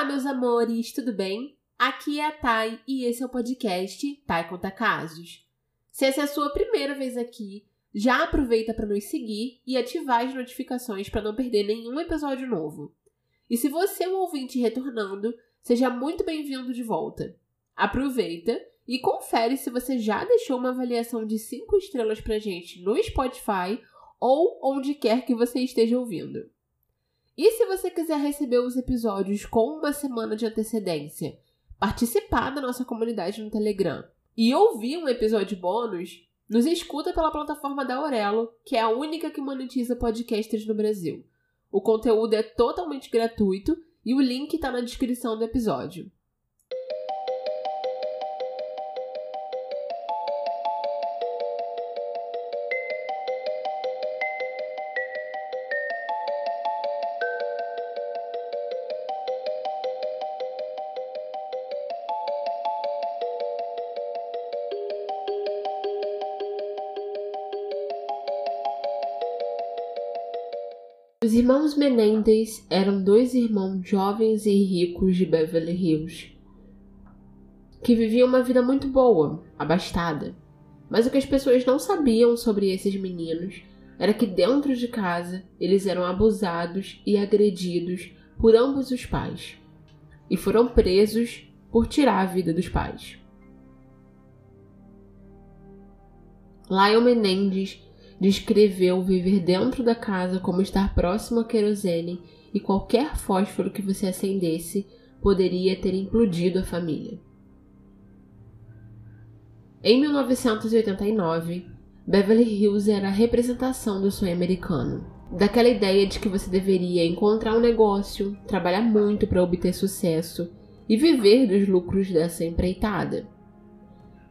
Olá, meus amores, tudo bem? Aqui é a Thay e esse é o podcast Thay Conta Casos. Se essa é a sua primeira vez aqui, já aproveita para nos seguir e ativar as notificações para não perder nenhum episódio novo. E se você é um ouvinte retornando, seja muito bem-vindo de volta. Aproveita e confere se você já deixou uma avaliação de 5 estrelas pra gente no Spotify ou onde quer que você esteja ouvindo. E se você quiser receber os episódios com uma semana de antecedência, participar da nossa comunidade no Telegram e ouvir um episódio bônus, nos escuta pela plataforma da Aurelo, que é a única que monetiza podcasters no Brasil. O conteúdo é totalmente gratuito e o link está na descrição do episódio. Os irmãos Menendez eram dois irmãos jovens e ricos de Beverly Hills que viviam uma vida muito boa, abastada. Mas o que as pessoas não sabiam sobre esses meninos era que dentro de casa eles eram abusados e agredidos por ambos os pais e foram presos por tirar a vida dos pais. Lyle Menendez descreveu viver dentro da casa como estar próximo a querosene e qualquer fósforo que você acendesse poderia ter implodido a família. Em 1989, Beverly Hills era a representação do sonho americano. Daquela ideia de que você deveria encontrar um negócio, trabalhar muito para obter sucesso e viver dos lucros dessa empreitada.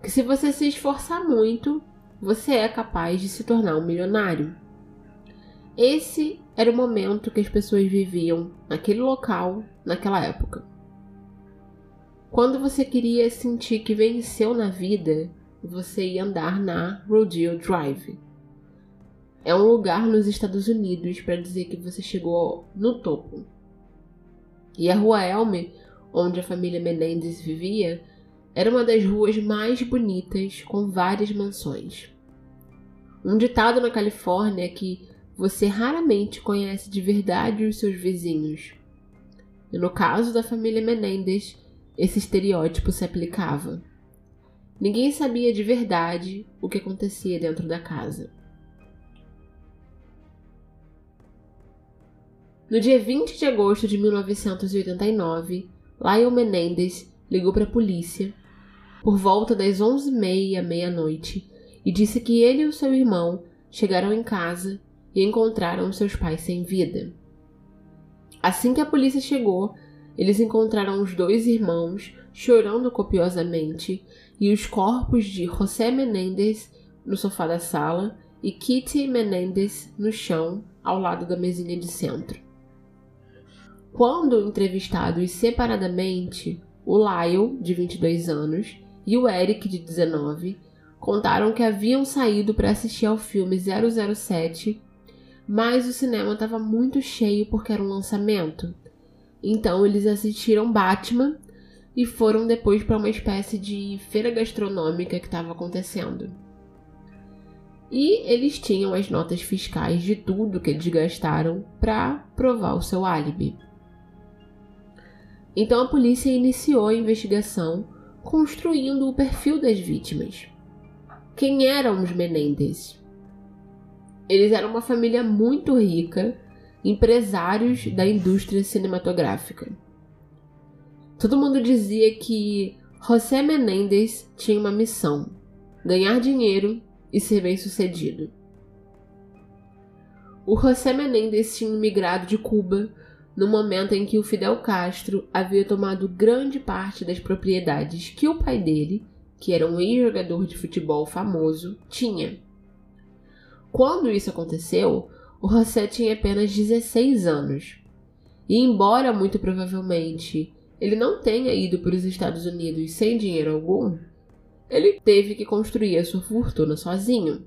Que se você se esforçar muito, você é capaz de se tornar um milionário. Esse era o momento que as pessoas viviam naquele local, naquela época. Quando você queria sentir que venceu na vida, você ia andar na Rodeo Drive. É um lugar nos Estados Unidos para dizer que você chegou no topo. E a Rua Elmer, onde a família Menendez vivia, era uma das ruas mais bonitas, com várias mansões. Um ditado na Califórnia é que você raramente conhece de verdade os seus vizinhos. E no caso da família Menendez, esse estereótipo se aplicava. Ninguém sabia de verdade o que acontecia dentro da casa. No dia 20 de agosto de 1989, Lyle Menendez ligou para a polícia por volta das 11h30 meia-noite e disse que ele e o seu irmão chegaram em casa e encontraram seus pais sem vida. Assim que a polícia chegou, eles encontraram os dois irmãos chorando copiosamente e os corpos de José Menendez no sofá da sala e Kitty Menendez no chão ao lado da mesinha de centro. Quando entrevistados separadamente, o Lyle, de 22 anos, e o Eric, de 19, contaram que haviam saído para assistir ao filme 007, mas o cinema estava muito cheio porque era um lançamento. Então eles assistiram Batman e foram depois para uma espécie de feira gastronômica que estava acontecendo. E eles tinham as notas fiscais de tudo que eles gastaram para provar o seu álibi. Então a polícia iniciou a investigação construindo o perfil das vítimas. Quem eram os Menendez? Eles eram uma família muito rica, empresários da indústria cinematográfica. Todo mundo dizia que José Menendez tinha uma missão: ganhar dinheiro e ser bem-sucedido. O José Menendez tinha migrado de Cuba no momento em que o Fidel Castro havia tomado grande parte das propriedades que o pai dele que era um ex-jogador de futebol famoso, tinha. Quando isso aconteceu, o José tinha apenas 16 anos. E embora muito provavelmente ele não tenha ido para os Estados Unidos sem dinheiro algum, ele teve que construir a sua fortuna sozinho,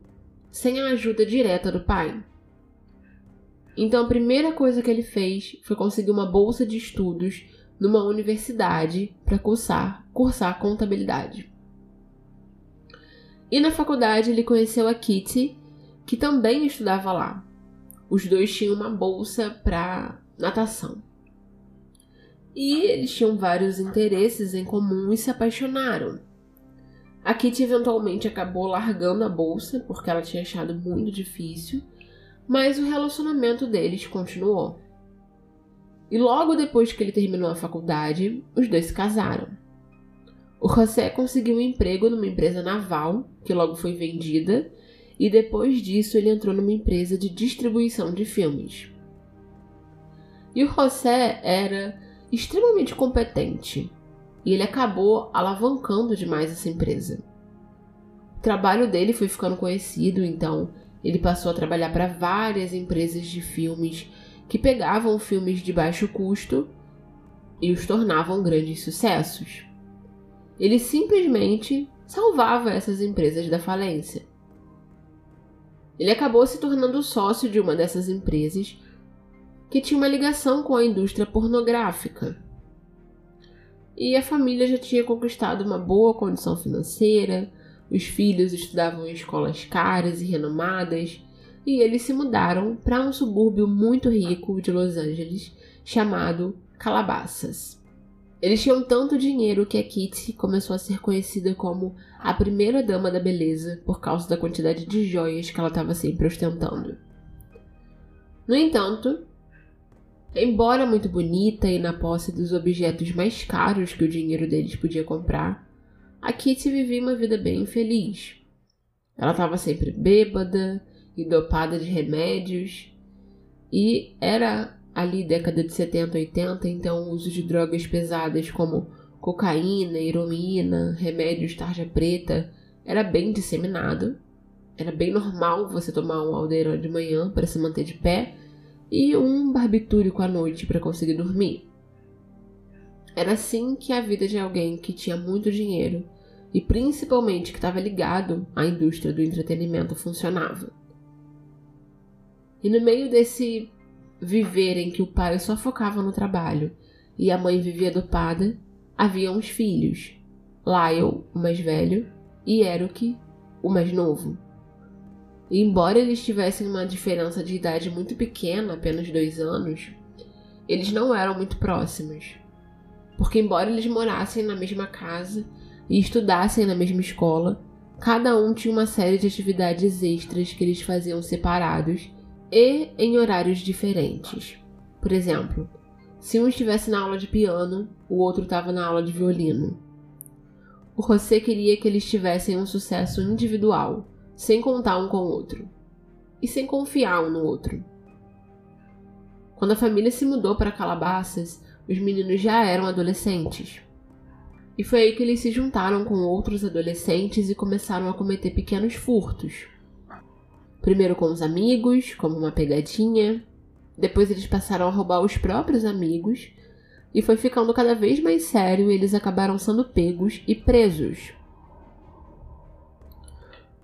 sem a ajuda direta do pai. Então a primeira coisa que ele fez foi conseguir uma bolsa de estudos numa universidade para cursar, cursar contabilidade. E na faculdade ele conheceu a Kitty, que também estudava lá. Os dois tinham uma bolsa para natação. E eles tinham vários interesses em comum e se apaixonaram. A Kitty eventualmente acabou largando a bolsa porque ela tinha achado muito difícil, mas o relacionamento deles continuou. E logo depois que ele terminou a faculdade, os dois se casaram. O José conseguiu um emprego numa empresa naval, que logo foi vendida, e depois disso ele entrou numa empresa de distribuição de filmes. E o José era extremamente competente, e ele acabou alavancando demais essa empresa. O trabalho dele foi ficando conhecido, então ele passou a trabalhar para várias empresas de filmes que pegavam filmes de baixo custo e os tornavam grandes sucessos. Ele simplesmente salvava essas empresas da falência. Ele acabou se tornando sócio de uma dessas empresas que tinha uma ligação com a indústria pornográfica. E a família já tinha conquistado uma boa condição financeira, os filhos estudavam em escolas caras e renomadas, e eles se mudaram para um subúrbio muito rico de Los Angeles chamado Calabasas. Eles tinham tanto dinheiro que a Kitty começou a ser conhecida como a primeira dama da beleza por causa da quantidade de joias que ela estava sempre ostentando. No entanto, embora muito bonita e na posse dos objetos mais caros que o dinheiro deles podia comprar, a Kitty vivia uma vida bem infeliz. Ela estava sempre bêbada, e dopada de remédios. E era ali década de 70, 80, então o uso de drogas pesadas como cocaína, heroína, remédios tarja preta era bem disseminado. Era bem normal você tomar um aldeirão de manhã para se manter de pé e um barbitúrico à noite para conseguir dormir. Era assim que a vida de alguém que tinha muito dinheiro e principalmente que estava ligado à indústria do entretenimento funcionava. E no meio desse viver em que o pai só focava no trabalho e a mãe vivia dopada, havia uns filhos. Lyle, o mais velho, e Erok, o mais novo. E embora eles tivessem uma diferença de idade muito pequena, apenas dois anos, eles não eram muito próximos. Porque, embora eles morassem na mesma casa e estudassem na mesma escola, cada um tinha uma série de atividades extras que eles faziam separados e em horários diferentes. Por exemplo, se um estivesse na aula de piano, o outro estava na aula de violino. O José queria que eles tivessem um sucesso individual, sem contar um com o outro, e sem confiar um no outro. Quando a família se mudou para Calabasas, os meninos já eram adolescentes. E foi aí que eles se juntaram com outros adolescentes e começaram a cometer pequenos furtos. Primeiro com os amigos, como uma pegadinha. Depois eles passaram a roubar os próprios amigos. E foi ficando cada vez mais sério e eles acabaram sendo pegos e presos.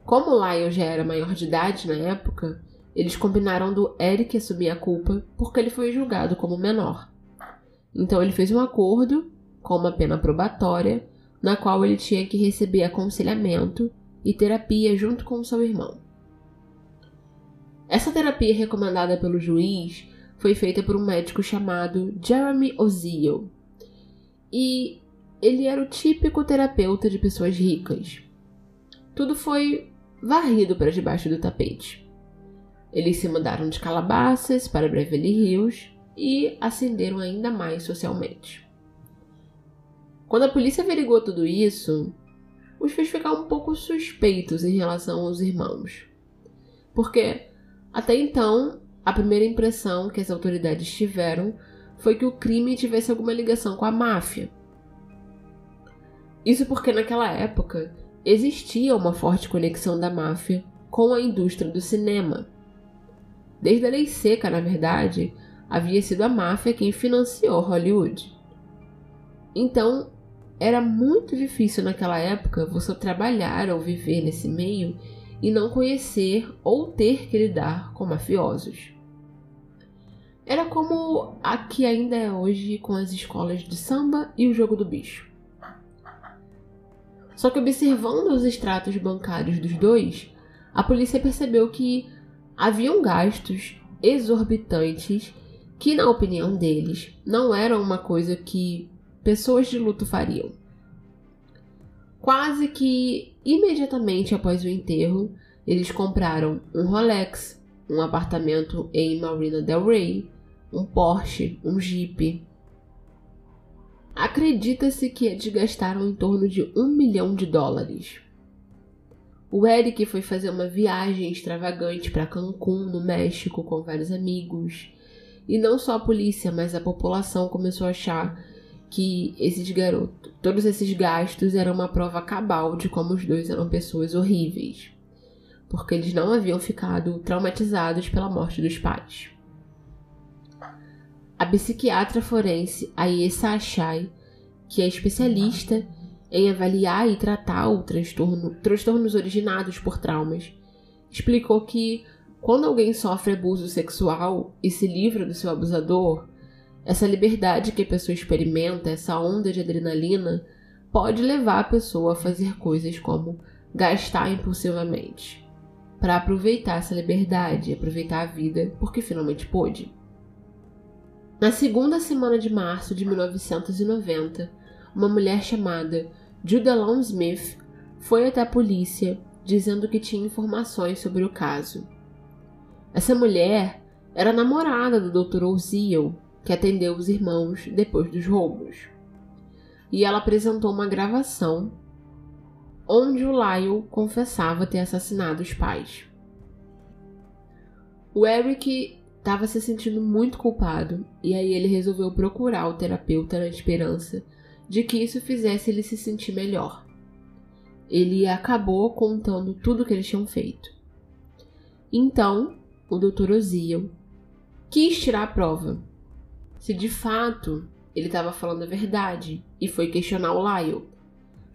Como Lyle já era maior de idade na época, eles combinaram do Eric assumir a culpa porque ele foi julgado como menor. Então ele fez um acordo com uma pena probatória, na qual ele tinha que receber aconselhamento e terapia junto com seu irmão. Essa terapia recomendada pelo juiz foi feita por um médico chamado Jeremy Oziel. E ele era o típico terapeuta de pessoas ricas. Tudo foi varrido para debaixo do tapete. Eles se mudaram de Calabasas para Beverly Hills e ascenderam ainda mais socialmente. Quando a polícia averigou tudo isso, os fez ficar um pouco suspeitos em relação aos irmãos. Porque até então, a primeira impressão que as autoridades tiveram foi que o crime tivesse alguma ligação com a máfia. Isso porque naquela época existia uma forte conexão da máfia com a indústria do cinema. Desde a lei seca, na verdade, havia sido a máfia quem financiou Hollywood. Então, era muito difícil naquela época você trabalhar ou viver nesse meio e não conhecer ou ter que lidar com mafiosos. Era como a que ainda é hoje com as escolas de samba e o jogo do bicho. Só que observando os extratos bancários dos dois, a polícia percebeu que haviam gastos exorbitantes que, na opinião deles, não eram uma coisa que pessoas de luto fariam. Quase que imediatamente após o enterro, eles compraram um Rolex, um apartamento em Marina Del Rey, um Porsche, um Jeep. Acredita-se que eles gastaram em torno de um milhão de dólares. O Eric foi fazer uma viagem extravagante para Cancún, no México, com vários amigos. E não só a polícia, mas a população começou a achar que esses garotos, todos esses gastos eram uma prova cabal de como os dois eram pessoas horríveis, porque eles não haviam ficado traumatizados pela morte dos pais. A psiquiatra forense Ayesa Achai, que é especialista em avaliar e tratar o transtorno, transtornos originados por traumas, explicou que quando alguém sofre abuso sexual e se livra do seu abusador, essa liberdade que a pessoa experimenta, essa onda de adrenalina, pode levar a pessoa a fazer coisas como gastar impulsivamente, para aproveitar essa liberdade, aproveitar a vida, porque finalmente pôde. Na segunda semana de março de 1990, uma mulher chamada Judalon Smith foi até a polícia dizendo que tinha informações sobre o caso. Essa mulher era namorada do Dr. Oziel, que atendeu os irmãos depois dos roubos. E ela apresentou uma gravação onde o Lyle confessava ter assassinado os pais. O Eric estava se sentindo muito culpado e aí ele resolveu procurar o terapeuta na esperança de que isso fizesse ele se sentir melhor. Ele acabou contando tudo o que eles tinham feito. Então, o Dr. Oziel quis tirar a prova. Se de fato ele estava falando a verdade e foi questionar o Lyle.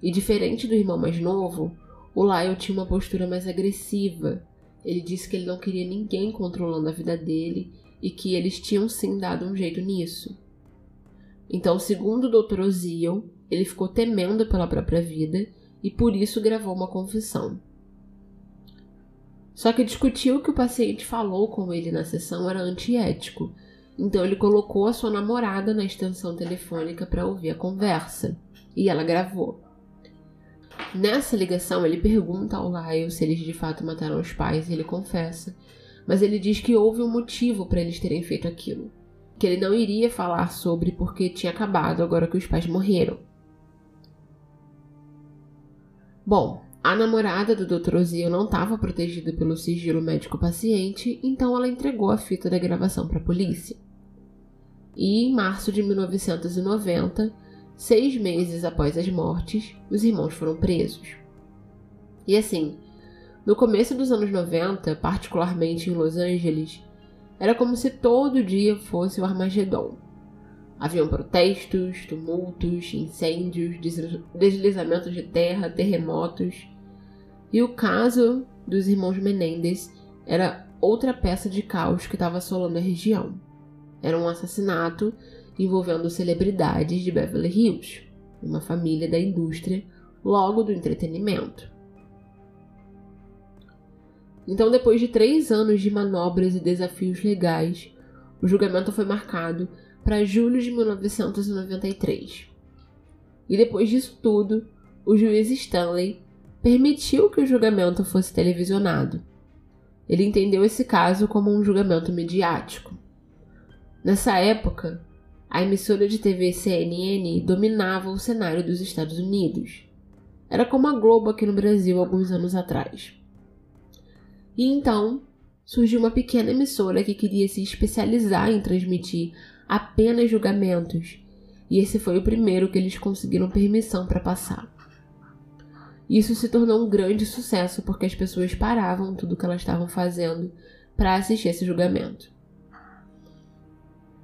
E diferente do irmão mais novo, o Lyle tinha uma postura mais agressiva ele disse que ele não queria ninguém controlando a vida dele e que eles tinham sim dado um jeito nisso. Então, segundo o Dr. Oziel, ele ficou temendo pela própria vida e por isso gravou uma confissão. Só que discutiu que o paciente falou com ele na sessão era antiético, então ele colocou a sua namorada na extensão telefônica para ouvir a conversa e ela gravou. Nessa ligação, ele pergunta ao Lyle se eles de fato mataram os pais e ele confessa, mas ele diz que houve um motivo para eles terem feito aquilo, que ele não iria falar sobre porque tinha acabado agora que os pais morreram. Bom, a namorada do Dr. Ozio não estava protegida pelo sigilo médico-paciente, então ela entregou a fita da gravação para a polícia. E em março de 1990, Seis meses após as mortes, os irmãos foram presos. E assim, no começo dos anos 90, particularmente em Los Angeles, era como se todo dia fosse o Armagedon. Haviam protestos, tumultos, incêndios, deslizamentos de terra, terremotos. E o caso dos irmãos Menendez era outra peça de caos que estava assolando a região. Era um assassinato envolvendo celebridades de Beverly Hills, uma família da indústria, logo do entretenimento. Então, depois de três anos de manobras e desafios legais, o julgamento foi marcado para julho de 1993. E depois disso tudo, o juiz Stanley permitiu que o julgamento fosse televisionado. Ele entendeu esse caso como um julgamento midiático. Nessa época, a emissora de TV CNN dominava o cenário dos Estados Unidos. Era como a Globo aqui no Brasil alguns anos atrás. E então surgiu uma pequena emissora que queria se especializar em transmitir apenas julgamentos, e esse foi o primeiro que eles conseguiram permissão para passar. Isso se tornou um grande sucesso porque as pessoas paravam tudo o que elas estavam fazendo para assistir esse julgamento.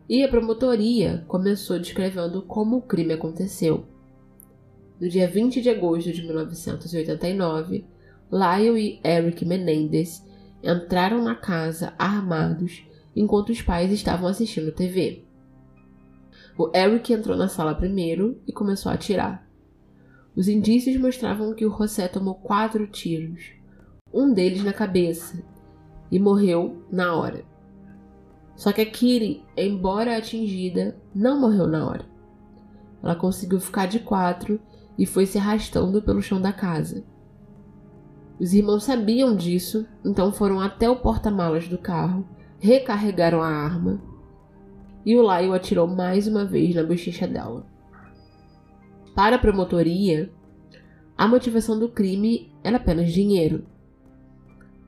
E a promotoria começou descrevendo como o crime aconteceu. No dia 20 de agosto de 1989, Lyle e Eric Menendez entraram na casa armados enquanto os pais estavam assistindo TV. O Eric entrou na sala primeiro e começou a atirar. Os indícios mostravam que o José tomou quatro tiros, um deles na cabeça, e morreu na hora. Só que a Kiri, embora atingida, não morreu na hora. Ela conseguiu ficar de quatro e foi se arrastando pelo chão da casa. Os irmãos sabiam disso, então foram até o porta-malas do carro, recarregaram a arma e o Lyle atirou mais uma vez na bochecha dela. Para a promotoria, a motivação do crime era apenas dinheiro.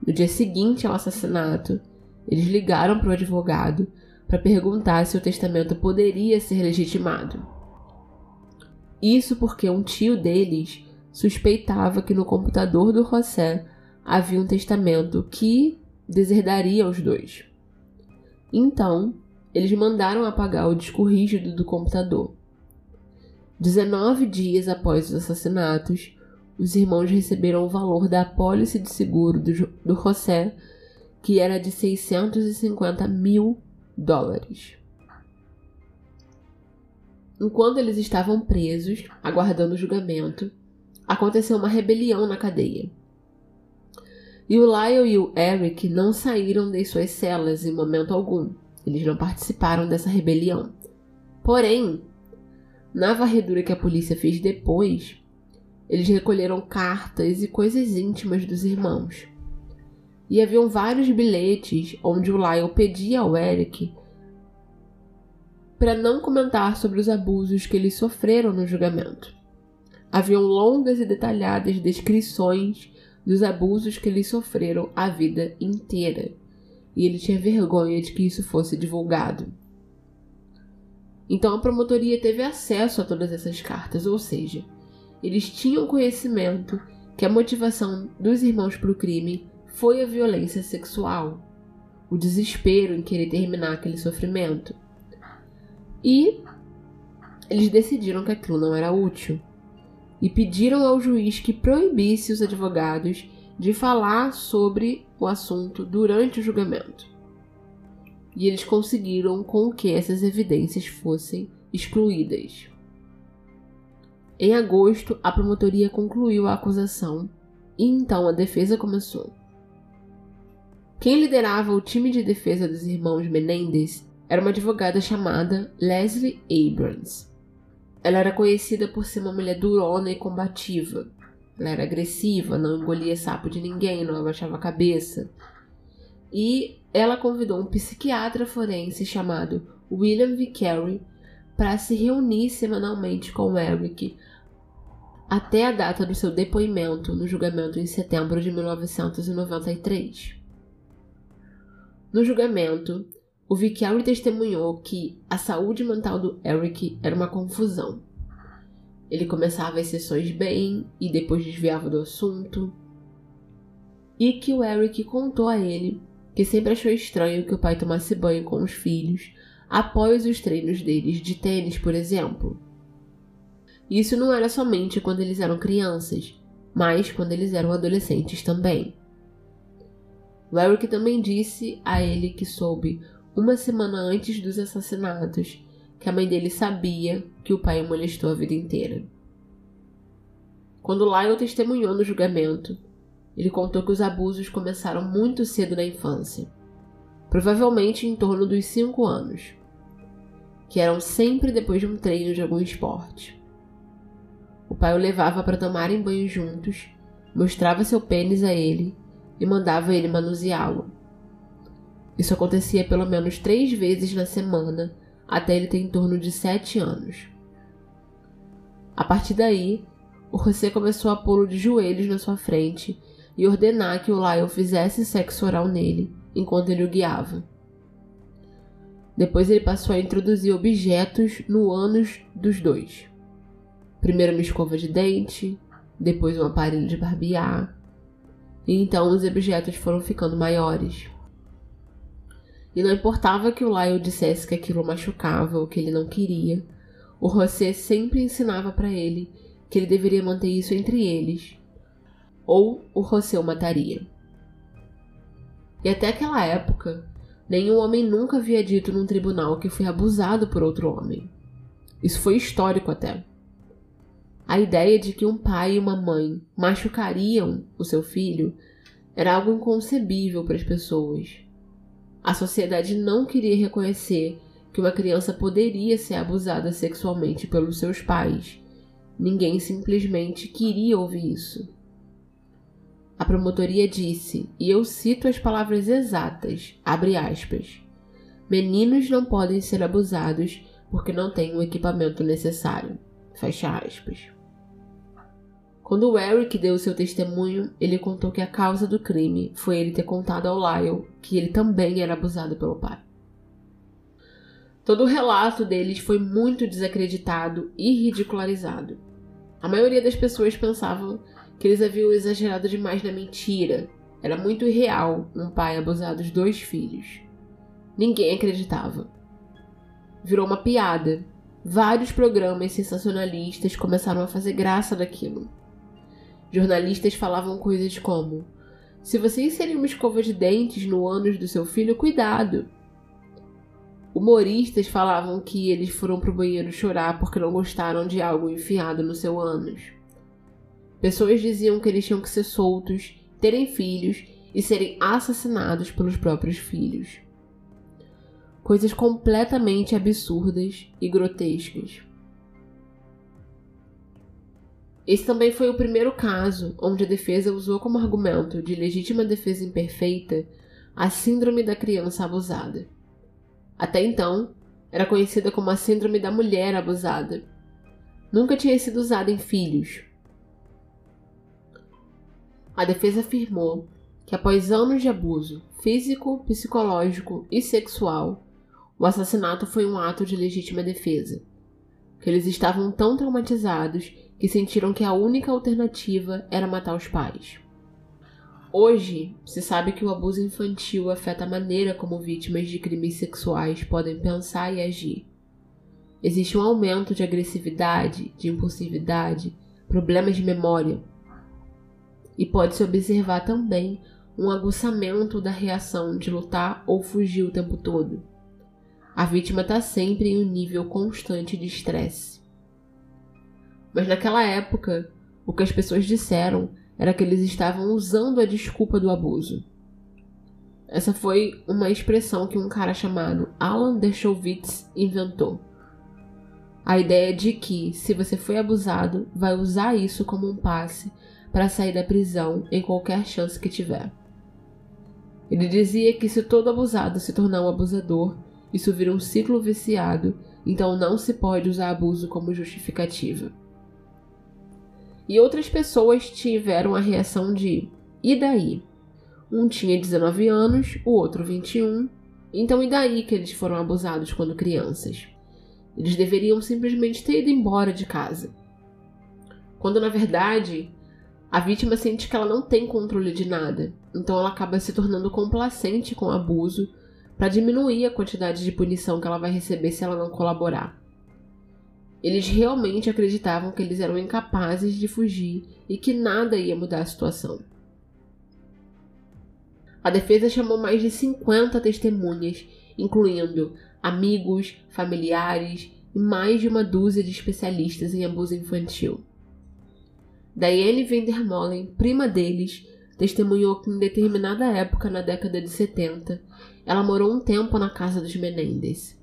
No dia seguinte ao assassinato, eles ligaram para o advogado para perguntar se o testamento poderia ser legitimado. Isso porque um tio deles suspeitava que no computador do José havia um testamento que deserdaria os dois. Então, eles mandaram apagar o disco rígido do computador. 19 dias após os assassinatos, os irmãos receberam o valor da apólice de seguro do, do José, que era de 650 mil dólares. Enquanto eles estavam presos, aguardando o julgamento, aconteceu uma rebelião na cadeia. E o Lyle e o Eric não saíram de suas celas em momento algum. Eles não participaram dessa rebelião. Porém, na varredura que a polícia fez depois, eles recolheram cartas e coisas íntimas dos irmãos. E haviam vários bilhetes onde o Lyle pedia ao Eric para não comentar sobre os abusos que eles sofreram no julgamento. Haviam longas e detalhadas descrições dos abusos que eles sofreram a vida inteira, e ele tinha vergonha de que isso fosse divulgado. Então a promotoria teve acesso a todas essas cartas, ou seja, eles tinham conhecimento que a motivação dos irmãos para o crime foi a violência sexual, o desespero em querer terminar aquele sofrimento. E eles decidiram que aquilo não era útil e pediram ao juiz que proibisse os advogados de falar sobre o assunto durante o julgamento. E eles conseguiram com que essas evidências fossem excluídas. Em agosto, a promotoria concluiu a acusação e então a defesa começou. Quem liderava o time de defesa dos irmãos Menendez era uma advogada chamada Leslie Abrams. Ela era conhecida por ser uma mulher durona e combativa. Ela era agressiva, não engolia sapo de ninguém, não abaixava a cabeça. E ela convidou um psiquiatra forense chamado William V. Carey para se reunir semanalmente com Eric até a data do seu depoimento no julgamento em setembro de 1993. No julgamento, o Vicari testemunhou que a saúde mental do Eric era uma confusão. Ele começava as sessões bem e depois desviava do assunto. E que o Eric contou a ele que sempre achou estranho que o pai tomasse banho com os filhos após os treinos deles de tênis, por exemplo. Isso não era somente quando eles eram crianças, mas quando eles eram adolescentes também. Eric também disse a ele que soube uma semana antes dos assassinatos, que a mãe dele sabia que o pai o molestou a vida inteira. Quando Lyle testemunhou no julgamento, ele contou que os abusos começaram muito cedo na infância, provavelmente em torno dos 5 anos, que eram sempre depois de um treino de algum esporte. O pai o levava para tomarem banho juntos, mostrava seu pênis a ele e mandava ele manuseá-lo. Isso acontecia pelo menos três vezes na semana, até ele ter em torno de sete anos. A partir daí, o José começou a pô-lo de joelhos na sua frente e ordenar que o Lyle fizesse sexo oral nele enquanto ele o guiava. Depois ele passou a introduzir objetos no ânus dos dois. Primeiro uma escova de dente, depois um aparelho de barbear, e então os objetos foram ficando maiores. E não importava que o Lyle dissesse que aquilo machucava ou que ele não queria, o José sempre ensinava para ele que ele deveria manter isso entre eles, ou o o mataria. E até aquela época, Nenhum homem nunca havia dito num tribunal que foi abusado por outro homem. Isso foi histórico até. A ideia de que um pai e uma mãe machucariam o seu filho era algo inconcebível para as pessoas. A sociedade não queria reconhecer que uma criança poderia ser abusada sexualmente pelos seus pais. Ninguém simplesmente queria ouvir isso. A promotoria disse, e eu cito as palavras exatas, abre aspas, meninos não podem ser abusados porque não têm o equipamento necessário, fecha aspas. Quando o Eric deu seu testemunho, ele contou que a causa do crime foi ele ter contado ao Lyle que ele também era abusado pelo pai. Todo o relato deles foi muito desacreditado e ridicularizado. A maioria das pessoas pensavam que eles haviam exagerado demais na mentira. Era muito irreal um pai abusar dos dois filhos. Ninguém acreditava. Virou uma piada. Vários programas sensacionalistas começaram a fazer graça daquilo. Jornalistas falavam coisas como: Se você inserir uma escova de dentes no ânus do seu filho, cuidado. Humoristas falavam que eles foram pro banheiro chorar porque não gostaram de algo enfiado no seu ânus. Pessoas diziam que eles tinham que ser soltos, terem filhos e serem assassinados pelos próprios filhos. Coisas completamente absurdas e grotescas. Esse também foi o primeiro caso onde a defesa usou como argumento de legítima defesa imperfeita a síndrome da criança abusada. Até então, era conhecida como a síndrome da mulher abusada. Nunca tinha sido usada em filhos. A defesa afirmou que após anos de abuso físico, psicológico e sexual, o assassinato foi um ato de legítima defesa. Que eles estavam tão traumatizados que sentiram que a única alternativa era matar os pais. Hoje, se sabe que o abuso infantil afeta a maneira como vítimas de crimes sexuais podem pensar e agir. Existe um aumento de agressividade, de impulsividade, problemas de memória. E pode-se observar também um aguçamento da reação de lutar ou fugir o tempo todo. A vítima está sempre em um nível constante de estresse. Mas naquela época, o que as pessoas disseram era que eles estavam usando a desculpa do abuso. Essa foi uma expressão que um cara chamado Alan Dershowitz inventou. A ideia de que, se você foi abusado, vai usar isso como um passe para sair da prisão em qualquer chance que tiver. Ele dizia que se todo abusado se tornar um abusador, isso vira um ciclo viciado, então não se pode usar abuso como justificativa. E outras pessoas tiveram a reação de: e daí? Um tinha 19 anos, o outro 21. Então, e daí que eles foram abusados quando crianças? Eles deveriam simplesmente ter ido embora de casa. Quando na verdade a vítima sente que ela não tem controle de nada, então ela acaba se tornando complacente com o abuso para diminuir a quantidade de punição que ela vai receber se ela não colaborar. Eles realmente acreditavam que eles eram incapazes de fugir e que nada ia mudar a situação. A defesa chamou mais de 50 testemunhas, incluindo amigos, familiares e mais de uma dúzia de especialistas em abuso infantil. Diane Vandermolen, prima deles, testemunhou que em determinada época na década de 70, ela morou um tempo na casa dos Menendez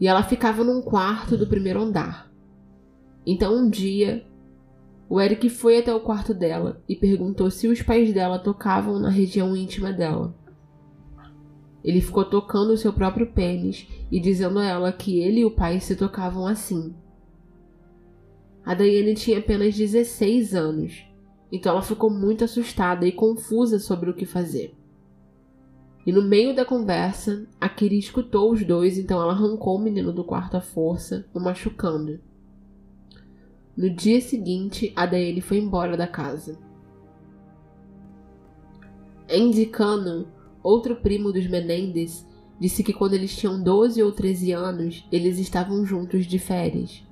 e ela ficava num quarto do primeiro andar. Então um dia, o Eric foi até o quarto dela e perguntou se os pais dela tocavam na região íntima dela. Ele ficou tocando o seu próprio pênis e dizendo a ela que ele e o pai se tocavam assim. A Diane tinha apenas 16 anos, então ela ficou muito assustada e confusa sobre o que fazer. E no meio da conversa, a Kiri escutou os dois, então ela arrancou o menino do quarto à força, o machucando. No dia seguinte, a Daele foi embora da casa. Andy Cano, outro primo dos Menendez, disse que quando eles tinham 12 ou 13 anos, eles estavam juntos de férias.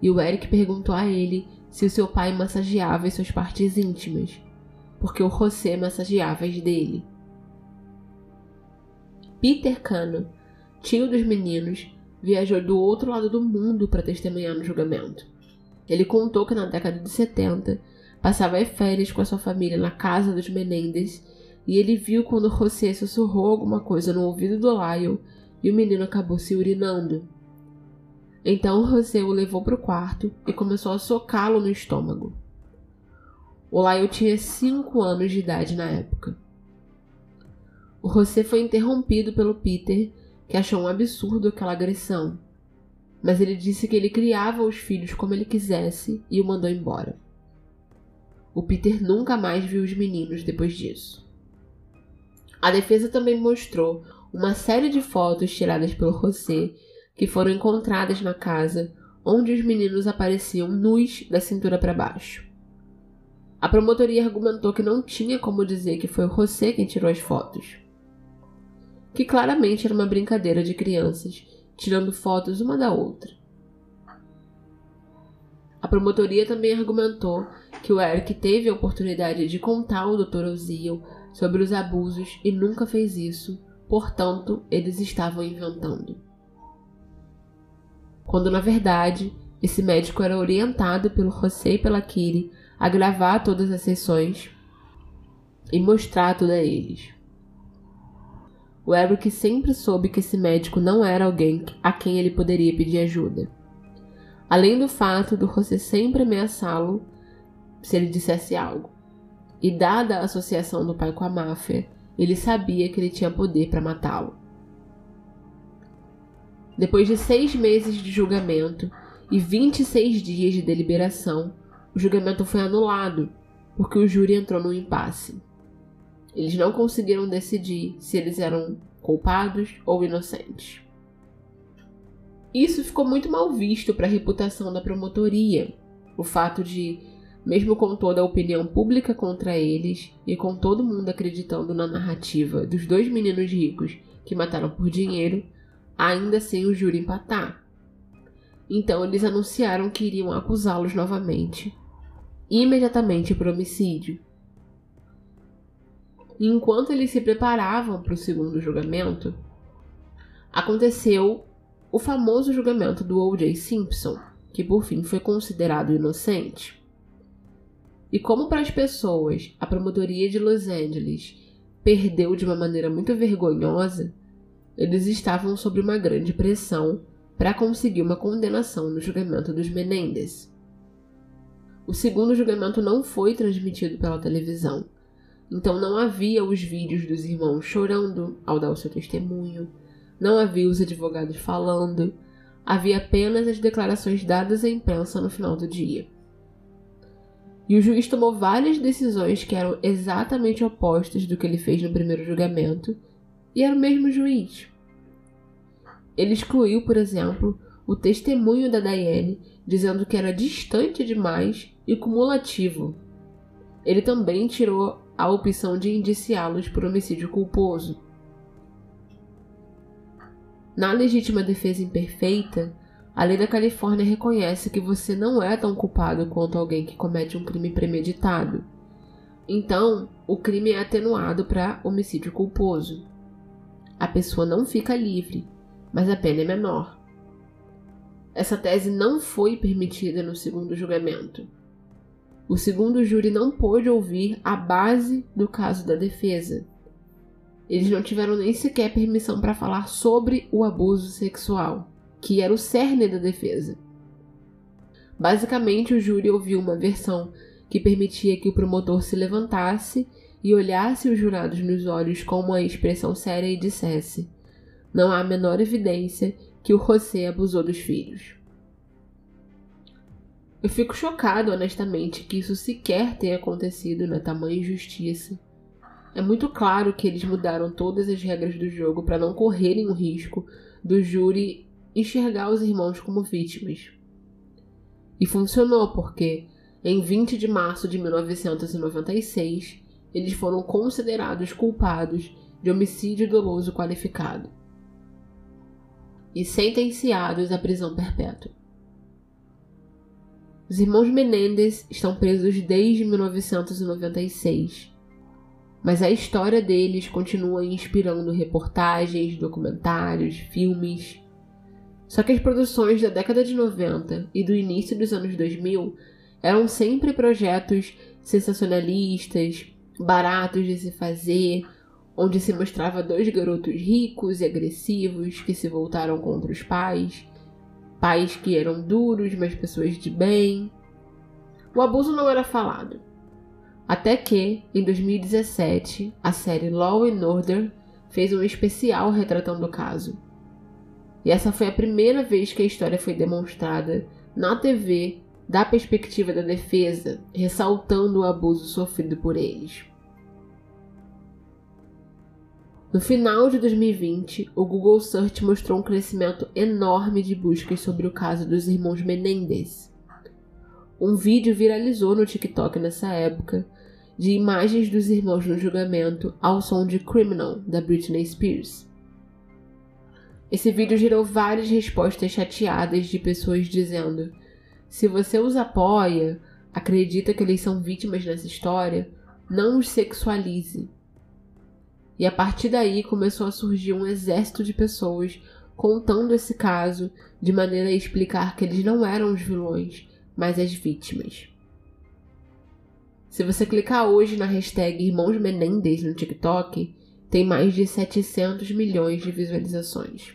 E o Eric perguntou a ele se o seu pai massageava as suas partes íntimas, porque o José massageava as dele. Peter Cano, tio dos meninos, viajou do outro lado do mundo para testemunhar no julgamento. Ele contou que na década de 70 passava férias com a sua família na casa dos Menendez e ele viu quando José sussurrou alguma coisa no ouvido do Lyle e o menino acabou se urinando. Então José o levou para o quarto e começou a socá-lo no estômago. O Lyle tinha 5 anos de idade na época. O José foi interrompido pelo Peter, que achou um absurdo aquela agressão, mas ele disse que ele criava os filhos como ele quisesse e o mandou embora. O Peter nunca mais viu os meninos depois disso. A defesa também mostrou uma série de fotos tiradas pelo José que foram encontradas na casa onde os meninos apareciam nus da cintura para baixo. A promotoria argumentou que não tinha como dizer que foi o José quem tirou as fotos. Que claramente era uma brincadeira de crianças, tirando fotos uma da outra. A promotoria também argumentou que o Eric teve a oportunidade de contar ao Dr. Ozil sobre os abusos e nunca fez isso, portanto, eles estavam inventando. Quando na verdade, esse médico era orientado pelo José e pela Kiri a gravar todas as sessões e mostrar tudo a eles. O Eric sempre soube que esse médico não era alguém a quem ele poderia pedir ajuda. Além do fato do José sempre ameaçá-lo se ele dissesse algo. E dada a associação do pai com a máfia, ele sabia que ele tinha poder para matá-lo. Depois de seis meses de julgamento e 26 dias de deliberação, o julgamento foi anulado porque o júri entrou num impasse. Eles não conseguiram decidir se eles eram culpados ou inocentes. Isso ficou muito mal visto para a reputação da promotoria, o fato de, mesmo com toda a opinião pública contra eles e com todo mundo acreditando na narrativa dos dois meninos ricos que mataram por dinheiro, ainda sem o júri empatar. Então eles anunciaram que iriam acusá-los novamente, imediatamente por homicídio. Enquanto eles se preparavam para o segundo julgamento, aconteceu o famoso julgamento do O.J. Simpson, que por fim foi considerado inocente. E como para as pessoas a promotoria de Los Angeles perdeu de uma maneira muito vergonhosa, eles estavam sob uma grande pressão para conseguir uma condenação no julgamento dos Menendez. O segundo julgamento não foi transmitido pela televisão, então não havia os vídeos dos irmãos chorando ao dar o seu testemunho, não havia os advogados falando, havia apenas as declarações dadas à imprensa no final do dia. E o juiz tomou várias decisões que eram exatamente opostas do que ele fez no primeiro julgamento e era o mesmo juiz. Ele excluiu, por exemplo, o testemunho da Diane, dizendo que era distante demais e cumulativo. Ele também tirou a opção de indiciá-los por homicídio culposo. Na legítima defesa imperfeita, a lei da Califórnia reconhece que você não é tão culpado quanto alguém que comete um crime premeditado. Então, o crime é atenuado para homicídio culposo. A pessoa não fica livre, mas a pena é menor. Essa tese não foi permitida no segundo julgamento. O segundo júri não pôde ouvir a base do caso da defesa. Eles não tiveram nem sequer permissão para falar sobre o abuso sexual, que era o cerne da defesa. Basicamente, o júri ouviu uma versão que permitia que o promotor se levantasse e olhasse os jurados nos olhos com uma expressão séria e dissesse: Não há a menor evidência que o José abusou dos filhos. Eu fico chocado, honestamente, que isso sequer tenha acontecido na tamanha injustiça. É muito claro que eles mudaram todas as regras do jogo para não correrem o risco do júri enxergar os irmãos como vítimas. E funcionou porque, em 20 de março de 1996, eles foram considerados culpados de homicídio doloso qualificado e sentenciados à prisão perpétua. Os irmãos Menendez estão presos desde 1996 mas a história deles continua inspirando reportagens, documentários, filmes. Só que as produções da década de 90 e do início dos anos 2000 eram sempre projetos sensacionalistas, baratos de se fazer, onde se mostrava dois garotos ricos e agressivos que se voltaram contra os pais, pais que eram duros, mas pessoas de bem. O abuso não era falado. Até que, em 2017, a série Law and Order fez um especial retratando o caso. E essa foi a primeira vez que a história foi demonstrada na TV da perspectiva da defesa, ressaltando o abuso sofrido por eles. No final de 2020, o Google Search mostrou um crescimento enorme de buscas sobre o caso dos irmãos Menendez. Um vídeo viralizou no TikTok nessa época de imagens dos irmãos no julgamento ao som de Criminal da Britney Spears. Esse vídeo gerou várias respostas chateadas de pessoas dizendo: se você os apoia, acredita que eles são vítimas nessa história, não os sexualize. E a partir daí começou a surgir um exército de pessoas contando esse caso de maneira a explicar que eles não eram os vilões, mas as vítimas. Se você clicar hoje na hashtag Irmãos Menendez no TikTok, tem mais de 700 milhões de visualizações.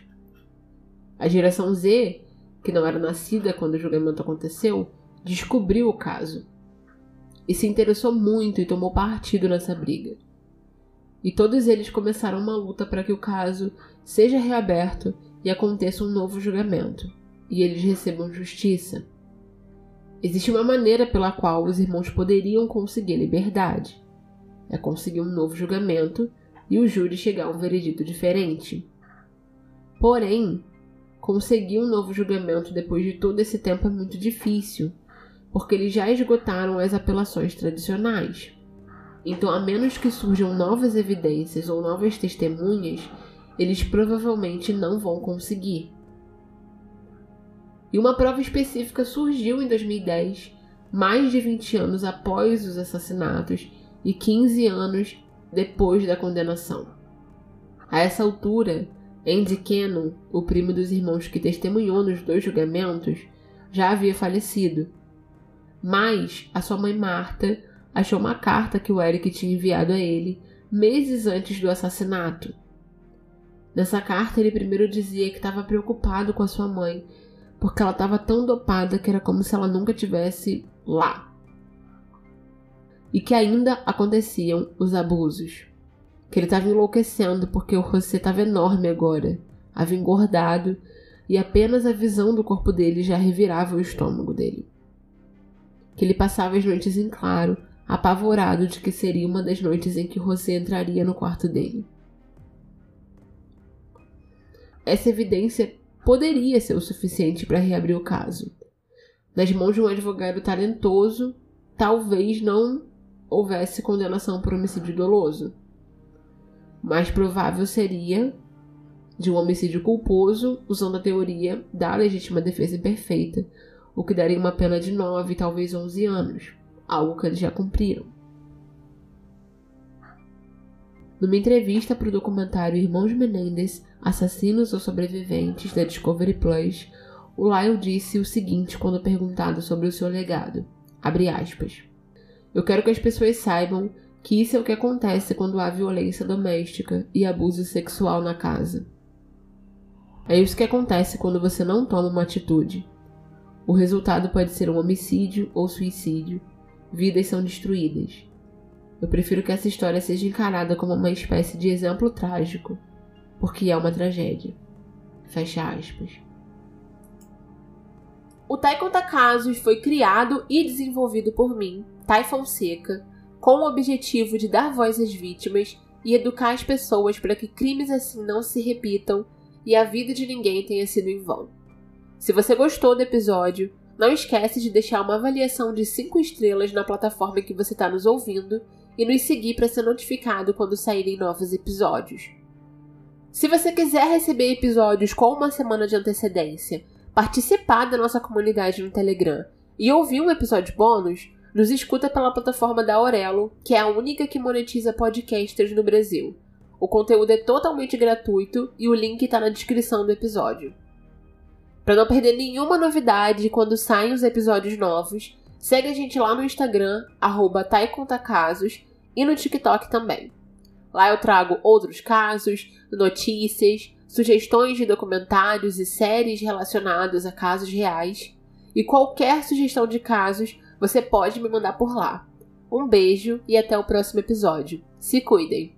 A geração Z, que não era nascida quando o julgamento aconteceu, descobriu o caso e se interessou muito e tomou partido nessa briga e todos eles começaram uma luta para que o caso seja reaberto e aconteça um novo julgamento, e eles recebam justiça. Existe uma maneira pela qual os irmãos poderiam conseguir liberdade: é conseguir um novo julgamento e o júri chegar a um veredito diferente. Porém, conseguir um novo julgamento depois de todo esse tempo é muito difícil, porque eles já esgotaram as apelações tradicionais. Então, a menos que surjam novas evidências ou novas testemunhas, eles provavelmente não vão conseguir. E uma prova específica surgiu em 2010, mais de 20 anos após os assassinatos e 15 anos depois da condenação. A essa altura, Andy Cannon, o primo dos irmãos que testemunhou nos dois julgamentos, já havia falecido. Mas a sua mãe Marta achou uma carta que o Eric tinha enviado a ele meses antes do assassinato. Nessa carta, ele primeiro dizia que estava preocupado com a sua mãe, porque ela estava tão dopada que era como se ela nunca tivesse lá. E que ainda aconteciam os abusos. Que ele estava enlouquecendo porque o José estava enorme agora, havia engordado e apenas a visão do corpo dele já revirava o estômago dele. Que ele passava as noites em claro, apavorado de que seria uma das noites em que José entraria no quarto dele. Essa evidência poderia ser o suficiente para reabrir o caso. Nas mãos de um advogado talentoso, talvez não houvesse condenação por homicídio doloso. Mais provável seria de um homicídio culposo, usando a teoria da legítima defesa imperfeita, o que daria uma pena de 9, talvez 11 anos algo que eles já cumpriram. Numa entrevista para o documentário Irmãos Menendez, Assassinos ou Sobreviventes da Discovery Plus, o Lyle disse o seguinte quando perguntado sobre o seu legado. Aspas, Eu quero que as pessoas saibam que isso é o que acontece quando há violência doméstica e abuso sexual na casa. É isso que acontece quando você não toma uma atitude. O resultado pode ser um homicídio ou suicídio, vidas são destruídas. Eu prefiro que essa história seja encarada como uma espécie de exemplo trágico, porque é uma tragédia. Fecha aspas. O Tai Conta Casos foi criado e desenvolvido por mim, Tai Fonseca, com o objetivo de dar voz às vítimas e educar as pessoas para que crimes assim não se repitam e a vida de ninguém tenha sido em vão. Se você gostou do episódio, não esquece de deixar uma avaliação de 5 estrelas na plataforma que você está nos ouvindo e nos seguir para ser notificado quando saírem novos episódios. Se você quiser receber episódios com uma semana de antecedência, participar da nossa comunidade no Telegram e ouvir um episódio bônus, nos escuta pela plataforma da Aurelo, que é a única que monetiza podcasters no Brasil. O conteúdo é totalmente gratuito e o link está na descrição do episódio. Para não perder nenhuma novidade quando saem os episódios novos, segue a gente lá no Instagram, arroba taicontacasos, e no TikTok também. Lá eu trago outros casos, notícias, sugestões de documentários e séries relacionados a casos reais. E qualquer sugestão de casos você pode me mandar por lá. Um beijo e até o próximo episódio. Se cuidem!